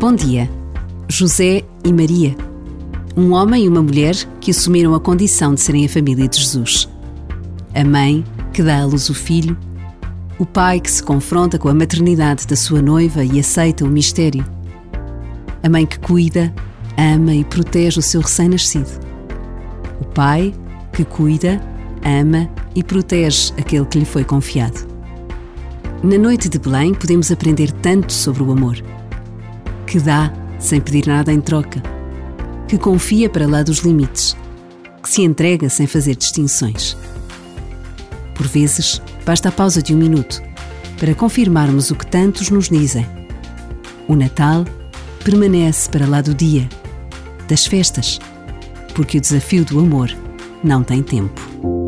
Bom dia. José e Maria. Um homem e uma mulher que assumiram a condição de serem a família de Jesus. A mãe que dá à luz o filho. O pai que se confronta com a maternidade da sua noiva e aceita o mistério. A mãe que cuida, ama e protege o seu recém-nascido. O pai que cuida, ama e protege aquele que lhe foi confiado. Na noite de Belém podemos aprender tanto sobre o amor que dá sem pedir nada em troca, que confia para lá dos limites, que se entrega sem fazer distinções. Por vezes, basta a pausa de um minuto para confirmarmos o que tantos nos dizem. O Natal permanece para lá do dia, das festas, porque o desafio do amor não tem tempo.